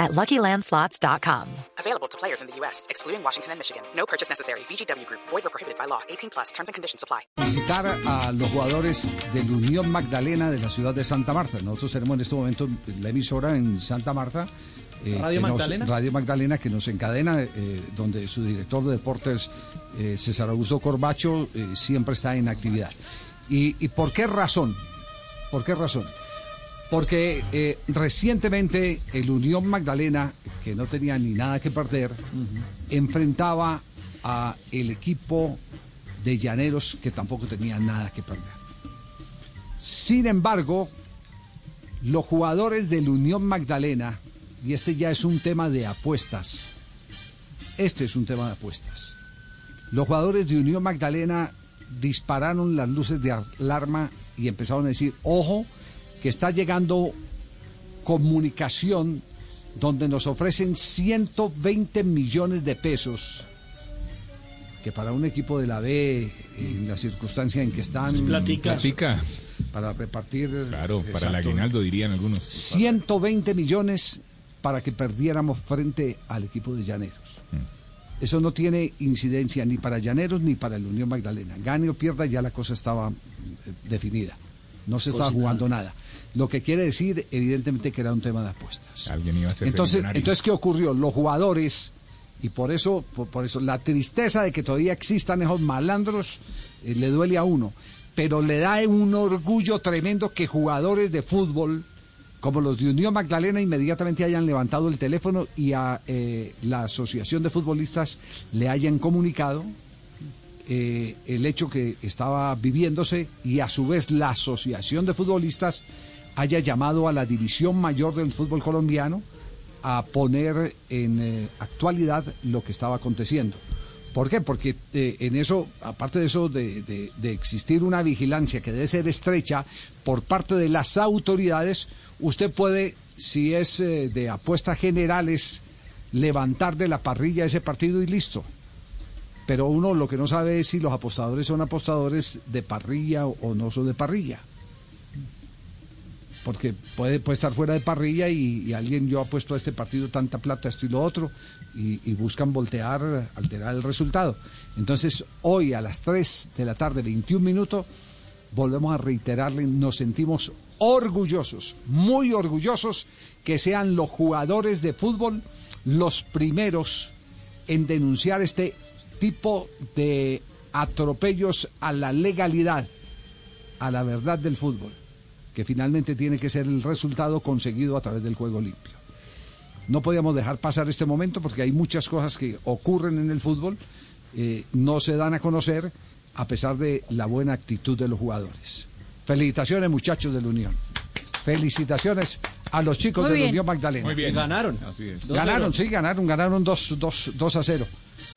at LuckyLandSlots.com. Available to players in the U.S., excluding Washington and Michigan. No purchase necessary. VGW Group. Void or prohibited by law. 18 plus. Terms and conditions apply. Visitar a los jugadores del Unión Magdalena de la ciudad de Santa Marta. Nosotros tenemos en este momento la emisora en Santa Marta. eh, ¿Radio nos- Magdalena? Radio Magdalena que nos encadena, eh, donde su director de deportes, eh, César Augusto Corbacho, eh, siempre está en actividad. ¿Y, y por qué razón? ¿Por qué razón? Porque eh, recientemente el Unión Magdalena, que no tenía ni nada que perder, enfrentaba a el equipo de Llaneros, que tampoco tenía nada que perder. Sin embargo, los jugadores del Unión Magdalena, y este ya es un tema de apuestas, este es un tema de apuestas. Los jugadores de Unión Magdalena dispararon las luces de alarma y empezaron a decir, ojo, que está llegando comunicación donde nos ofrecen 120 millones de pesos, que para un equipo de la B, en la circunstancia en que están, platica. Platica. para repartir... Claro, para el aguinaldo dirían algunos. 120 millones para que perdiéramos frente al equipo de Llaneros. Eso no tiene incidencia ni para Llaneros ni para el Unión Magdalena. Gane o pierda, ya la cosa estaba eh, definida. No se estaba jugando nada. Lo que quiere decir, evidentemente, que era un tema de apuestas. Alguien iba a ser Entonces, entonces, ¿qué ocurrió? Los jugadores, y por eso, por, por eso, la tristeza de que todavía existan esos malandros eh, le duele a uno, pero le da un orgullo tremendo que jugadores de fútbol, como los de Unión Magdalena, inmediatamente hayan levantado el teléfono y a eh, la Asociación de Futbolistas le hayan comunicado eh, el hecho que estaba viviéndose y a su vez la Asociación de Futbolistas haya llamado a la División Mayor del Fútbol Colombiano a poner en eh, actualidad lo que estaba aconteciendo. ¿Por qué? Porque eh, en eso, aparte de eso, de, existir una vigilancia que debe ser estrecha por parte de las autoridades, usted puede, si es eh, de apuestas generales, levantar de la parrilla ese partido y listo pero uno lo que no sabe es si los apostadores son apostadores de parrilla o, no son de parrilla. Porque puede, puede estar fuera de parrilla y, y alguien, yo apuesto a este partido tanta plata, esto y lo otro, y, y buscan voltear, alterar el resultado. Entonces, hoy a las 3 de la tarde, 21 minutos, volvemos a reiterarle, nos sentimos orgullosos, muy orgullosos que sean los jugadores de fútbol los primeros en denunciar este tipo de atropellos a la legalidad, a la verdad del fútbol, que finalmente tiene que ser el resultado conseguido a través del juego limpio. No podíamos dejar pasar este momento porque hay muchas cosas que ocurren en el fútbol, eh, no se dan a conocer a pesar de la buena actitud de los jugadores. Felicitaciones muchachos de la Unión. Felicitaciones a los chicos Muy de la. Unión Magdalena. Muy bien. Ganaron. Así es. Ganaron, sí, ganaron, ganaron 2 dos, dos a 0.